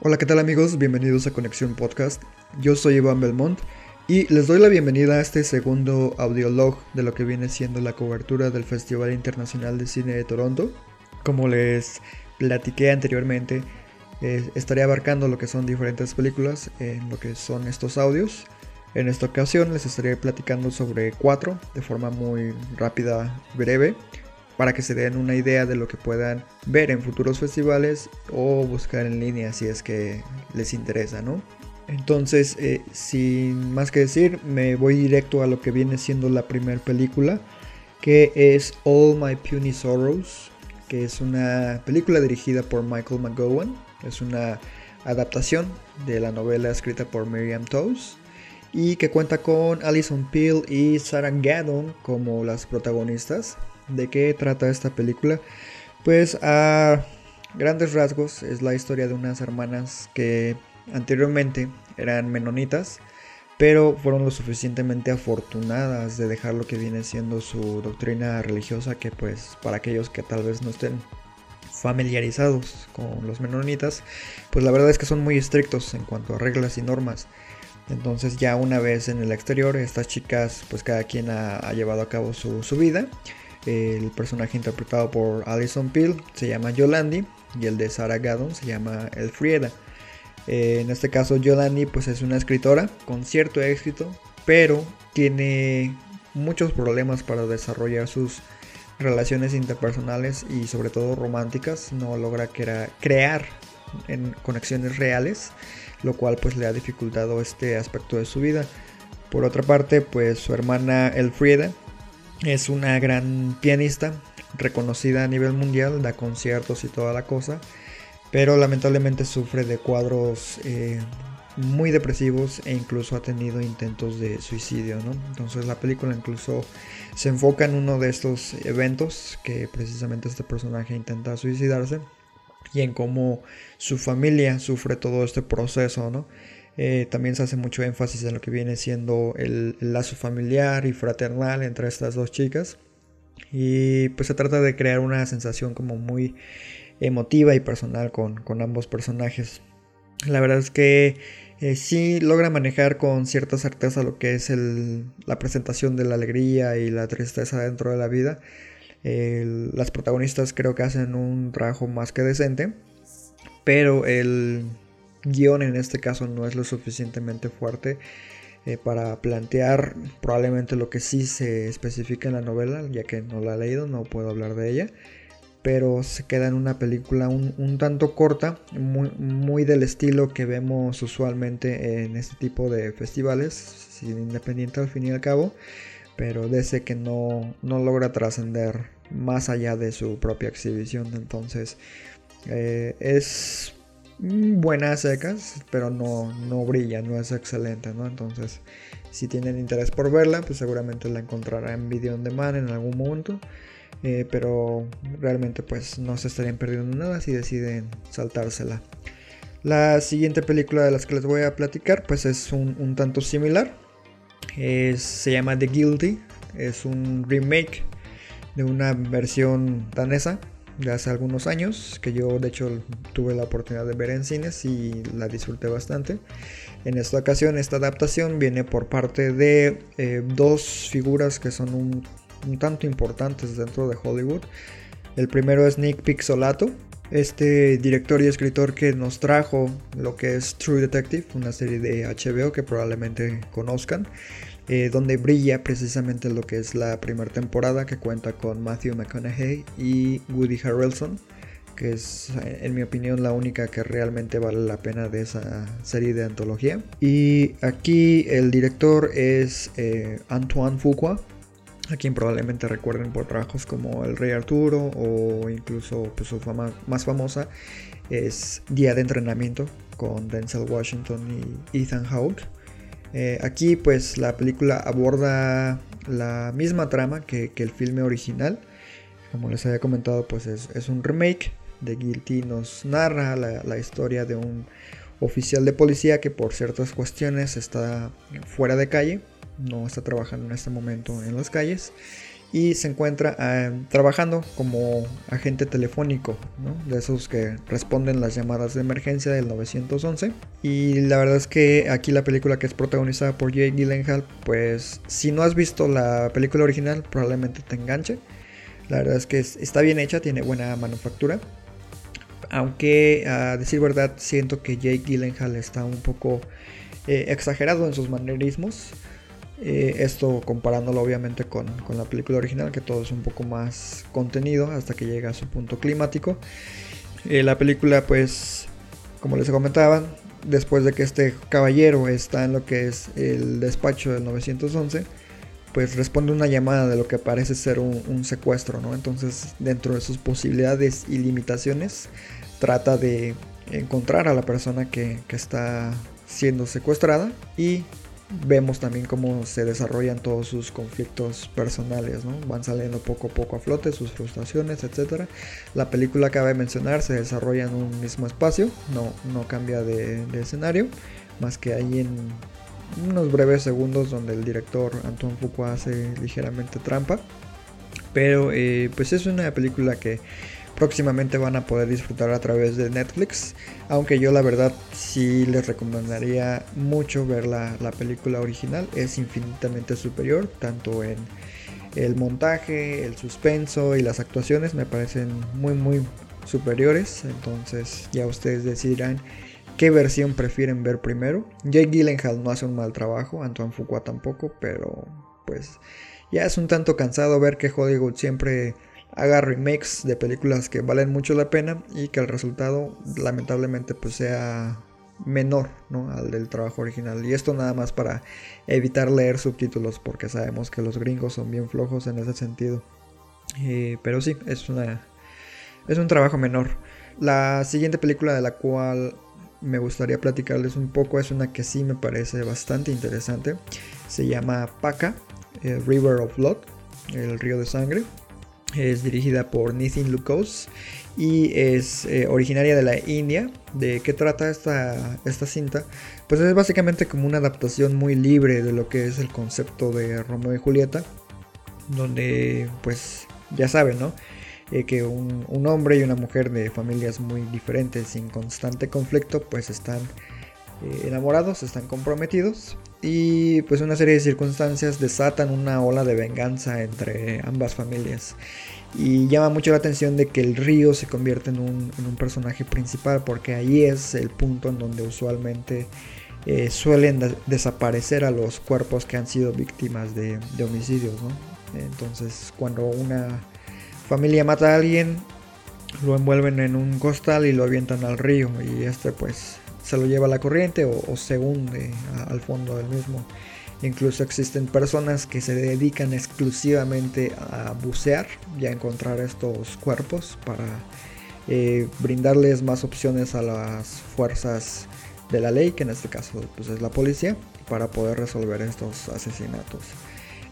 Hola, ¿qué tal amigos? Bienvenidos a Conexión Podcast. Yo soy Iván Belmont y les doy la bienvenida a este segundo audiolog de lo que viene siendo la cobertura del Festival Internacional de Cine de Toronto. Como les platiqué anteriormente, eh, estaré abarcando lo que son diferentes películas en lo que son estos audios. En esta ocasión les estaré platicando sobre cuatro de forma muy rápida, breve, para que se den una idea de lo que puedan ver en futuros festivales o buscar en línea si es que les interesa, ¿no? Entonces, eh, sin más que decir, me voy directo a lo que viene siendo la primera película, que es All My Puny Sorrows, que es una película dirigida por Michael McGowan, es una adaptación de la novela escrita por Miriam Toews y que cuenta con Alison Peel y Sarah Gaddon como las protagonistas. ¿De qué trata esta película? Pues a grandes rasgos es la historia de unas hermanas que anteriormente eran menonitas, pero fueron lo suficientemente afortunadas de dejar lo que viene siendo su doctrina religiosa, que pues para aquellos que tal vez no estén familiarizados con los menonitas, pues la verdad es que son muy estrictos en cuanto a reglas y normas. Entonces ya una vez en el exterior, estas chicas, pues cada quien ha, llevado a cabo su, su vida el personaje interpretado por Alison Peel se llama Yolandi y el de Sarah Gaddon se llama Elfrieda. Eh, en este caso Yolandi pues es una escritora con cierto éxito, pero tiene muchos problemas para desarrollar sus relaciones interpersonales y sobre todo románticas. No logra crear en conexiones reales, lo cual pues le ha dificultado este aspecto de su vida. Por otra parte, pues su hermana Elfrieda es una gran pianista, reconocida a nivel mundial, da conciertos y toda la cosa, pero lamentablemente sufre de cuadros eh, muy depresivos e incluso ha tenido intentos de suicidio, ¿no? Entonces la película incluso se enfoca en uno de estos eventos que precisamente este personaje intenta suicidarse y en cómo su familia sufre todo este proceso, ¿no? Eh, también se hace mucho énfasis en lo que viene siendo el, lazo familiar y fraternal entre estas dos chicas. Y pues se trata de crear una sensación como muy emotiva y personal con, ambos personajes. La verdad es que eh, sí logra manejar con cierta certeza lo que es la presentación de la alegría y la tristeza dentro de la vida. las protagonistas creo que hacen un trabajo más que decente. Pero el, guion en este caso no es lo suficientemente fuerte eh, para plantear probablemente lo que sí se especifica en la novela, ya que no la he leído, no puedo hablar de ella. Pero se queda en una película un, tanto corta, muy, del estilo que vemos usualmente en este tipo de festivales, independiente al fin y al cabo, pero de ese que no, no logra trascender más allá de su propia exhibición. Entonces, eh, es buenas secas, pero no, no brilla, no es excelente, ¿no? Entonces, si tienen interés por verla, pues seguramente la encontrará en video on demand en algún momento. Eh, pero realmente pues no se estarían perdiendo nada si deciden saltársela. La siguiente película de las que les voy a platicar pues es un, tanto similar. se llama The Guilty. Es un remake de una versión danesa de hace algunos años, que yo de hecho tuve la oportunidad de ver en cines y la disfruté bastante. En esta ocasión esta adaptación viene por parte de eh, dos figuras que son un, tanto importantes dentro de Hollywood. El primero es Nick Pixolato, este director y escritor que nos trajo lo que es True Detective, una serie de HBO que probablemente conozcan. Eh, donde brilla precisamente lo que es la primera temporada que cuenta con Matthew McConaughey y Woody Harrelson, que es en mi opinión la única que realmente vale la pena de esa serie de antología. Y aquí el director es eh, Antoine Fuqua, a quien probablemente recuerden por trabajos como El Rey Arturo o incluso pues, su fama más famosa es Día de Entrenamiento con Denzel Washington y Ethan Hawke. Eh, aquí pues la película aborda la misma trama que, el filme original. Como les había comentado pues es, un remake. De Guilty nos narra la, historia de un oficial de policía que por ciertas cuestiones está fuera de calle. No está trabajando en este momento en las calles y se encuentra eh, trabajando como agente telefónico, de esos que responden las llamadas de emergencia del 911. Y la verdad es que aquí la película que es protagonizada por Jake Gyllenhaal, pues si no has visto la película original, probablemente te enganche. La verdad es que está bien hecha, tiene buena manufactura. Aunque a decir verdad, siento que Jake Gyllenhaal está un poco eh, exagerado en sus manerismos. Eh, esto comparándolo obviamente con, la película original, que todo es un poco más contenido hasta que llega a su punto climático. Eh, la película, pues, como les comentaba, después de que este caballero está en lo que es el despacho del 911, pues responde una llamada de lo que parece ser un, secuestro, ¿no? Entonces, dentro de sus posibilidades y limitaciones, trata de encontrar a la persona que, que está siendo secuestrada y vemos también cómo se desarrollan todos sus conflictos personales, ¿no? Van saliendo poco a poco a flote, sus frustraciones, etc. La película acaba de mencionar se desarrolla en un mismo espacio, no, no cambia de, escenario, más que ahí en unos breves segundos donde el director Antoine Foucault hace ligeramente trampa. Pero eh, pues es una película que próximamente van a poder disfrutar a través de Netflix. Aunque yo la verdad sí les recomendaría mucho ver la, película original. Es infinitamente superior, tanto en el montaje, el suspenso y las actuaciones me parecen muy muy superiores. Entonces ya ustedes decidirán qué versión prefieren ver primero. Jake Gyllenhaal no hace un mal trabajo, Antoine Fuqua tampoco, pero pues ya es un tanto cansado ver que Hollywood siempre haga remakes de películas que valen mucho la pena y que el resultado lamentablemente pues sea menor ¿no? al del trabajo original. Y esto nada más para evitar leer subtítulos porque sabemos que los gringos son bien flojos en ese sentido. Eh, pero sí, es, una, es un trabajo menor. La siguiente película de la cual me gustaría platicarles un poco es una que sí me parece bastante interesante. Se llama Paca, eh, River of Blood, el río de sangre. Es dirigida por Nitin Lukos y es eh, originaria de la India. ¿De qué trata esta, esta cinta? Pues es básicamente como una adaptación muy libre de lo que es el concepto de Romeo y Julieta. Donde, pues, ya saben, ¿no? Eh, que un, un, hombre y una mujer de familias muy diferentes, sin constante conflicto, pues están eh, enamorados, están comprometidos. Y pues una serie de circunstancias desatan una ola de venganza entre ambas familias. Y llama mucho la atención de que el río se convierte en un, personaje principal porque ahí es el punto en donde usualmente eh, suelen desaparecer a los cuerpos que han sido víctimas de, homicidios. Entonces cuando una familia mata a alguien, lo envuelven en un costal y lo avientan al río y este pues se lo lleva la corriente o, se hunde al fondo del mismo. Incluso existen personas que se dedican exclusivamente a bucear y a encontrar estos cuerpos para eh, brindarles más opciones a las fuerzas de la ley, que en este caso pues, es la policía, para poder resolver estos asesinatos.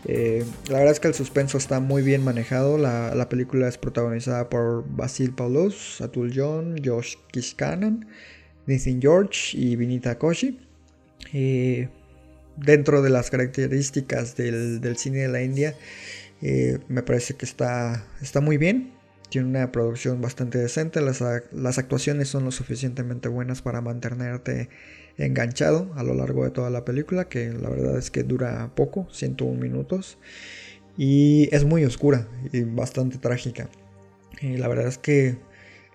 Eh, la verdad es que el suspenso está muy bien manejado. La, película es protagonizada por Basil Paulos, Atul John, Josh Kishkanan, Nathan George y Vinita Koshi. Eh, dentro de las características del, cine de la India, eh, me parece que está, está muy bien. Tiene una producción bastante decente. Las, las, actuaciones son lo suficientemente buenas para mantenerte enganchado a lo largo de toda la película, que la verdad es que dura poco, 101 minutos. Y es muy oscura y bastante trágica. Y la verdad es que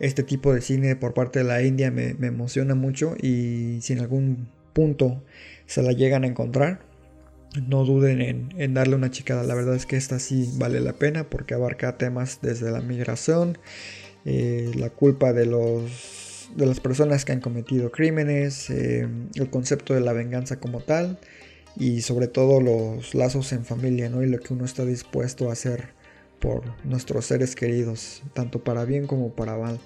este tipo de cine por parte de la India me, emociona mucho y si en algún punto se la llegan a encontrar, no duden en, darle una chicada. La verdad es que esta sí vale la pena porque abarca temas desde la migración, eh, la culpa de los de las personas que han cometido crímenes, eh, el concepto de la venganza como tal y sobre todo los lazos en familia, ¿no? Y lo que uno está dispuesto a hacer por nuestros seres queridos, tanto para bien como para mal.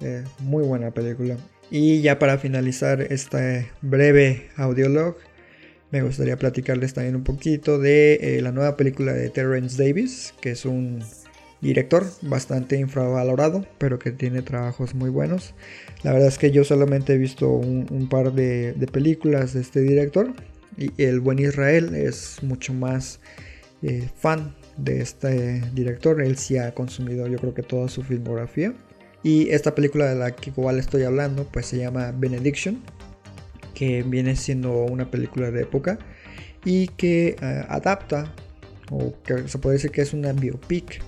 Eh, muy buena película. Y ya para finalizar este breve audiolog, me gustaría platicarles también un poquito de eh, la nueva película de Terrence Davis, que es un director bastante infravalorado, pero que tiene trabajos muy buenos. La verdad es que yo solamente he visto un, par de, películas de este director y el buen Israel es mucho más eh, fan de este director. Él sí ha consumido yo creo que toda su filmografía. Y esta película de la que igual estoy hablando pues se llama Benediction, que viene siendo una película de época y que eh, adapta o que se puede decir que es una biopic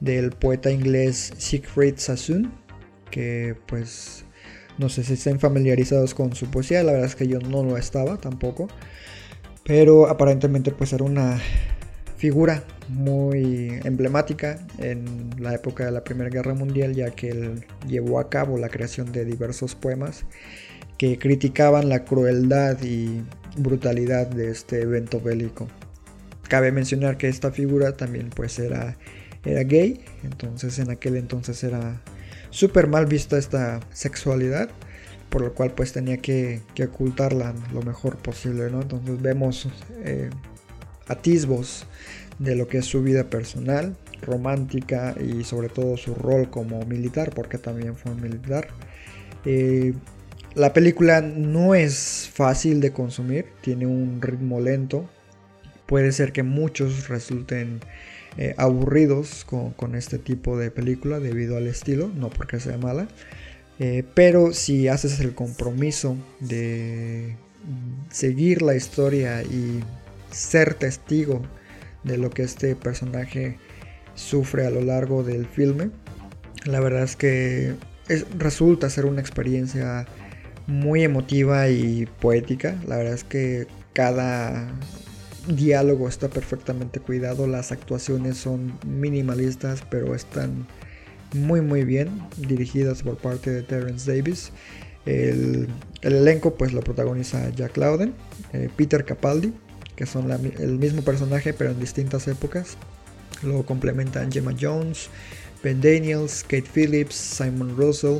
del poeta inglés Siegfried Sassoon, que pues no sé si estén familiarizados con su poesía, la verdad es que yo no lo estaba tampoco, pero aparentemente pues era una figura muy emblemática en la época de la Primera Guerra Mundial, ya que él llevó a cabo la creación de diversos poemas que criticaban la crueldad y brutalidad de este evento bélico. Cabe mencionar que esta figura también pues era era gay, entonces en aquel entonces era súper mal vista esta sexualidad, por lo cual pues tenía que, ocultarla lo mejor posible, ¿no? Entonces vemos eh, atisbos de lo que es su vida personal, romántica y sobre todo su rol como militar, porque también fue militar. Eh, la película no es fácil de consumir, tiene un ritmo lento. Puede ser que muchos resulten eh, aburridos con, este tipo de película debido al estilo, no porque sea mala. Eh, pero si haces el compromiso de seguir la historia y ser testigo de lo que este personaje sufre a lo largo del filme, la verdad es que resulta ser una experiencia muy emotiva y poética. La verdad es que cada diálogo está perfectamente cuidado, las actuaciones son minimalistas, pero están muy muy bien dirigidas por parte de Terence Davis. El, elenco pues lo protagoniza Jack Loudon, eh, Peter Capaldi, que son el mismo personaje pero en distintas épocas. Lo complementan Gemma Jones, Ben Daniels, Kate Phillips, Simon Russell,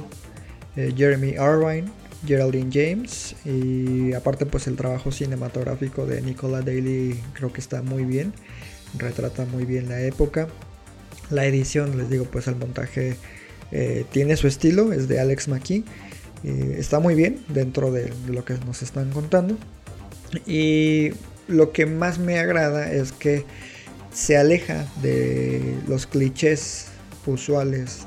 eh, Jeremy Irvine, Geraldine James y aparte pues el trabajo cinematográfico de Nicola Daly creo que está muy bien, retrata muy bien la época. La edición, les digo, pues el montaje eh, tiene su estilo, es de Alex McKee, está muy bien dentro de lo que nos están contando. Y lo que más me agrada es que se aleja de los clichés usuales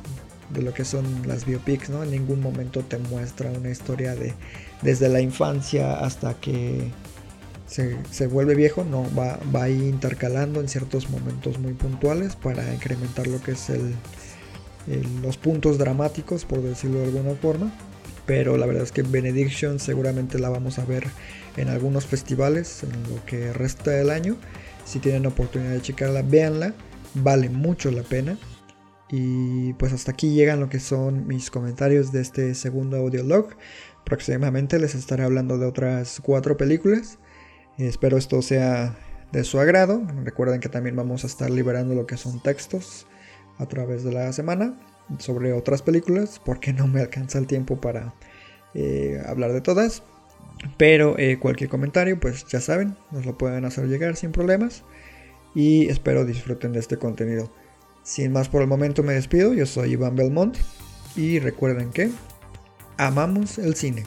de lo que son las biopics, ¿no? En ningún momento te muestra una historia de desde la infancia hasta que se, vuelve viejo, no, va, va ahí intercalando en ciertos momentos muy puntuales para incrementar lo que es el, los puntos dramáticos, por decirlo de alguna forma. Pero la verdad es que Benediction seguramente la vamos a ver en algunos festivales en lo que resta del año. Si tienen oportunidad de checarla, véanla, vale mucho la pena. Y pues hasta aquí llegan lo que son mis comentarios de este segundo audiolog. Próximamente les estaré hablando de otras cuatro películas. Espero esto sea de su agrado. Recuerden que también vamos a estar liberando lo que son textos a través de la semana sobre otras películas porque no me alcanza el tiempo para eh, hablar de todas. Pero eh, cualquier comentario, pues ya saben, nos lo pueden hacer llegar sin problemas. Y espero disfruten de este contenido. Sin más por el momento me despido, yo soy Iván Belmont y recuerden que amamos el cine.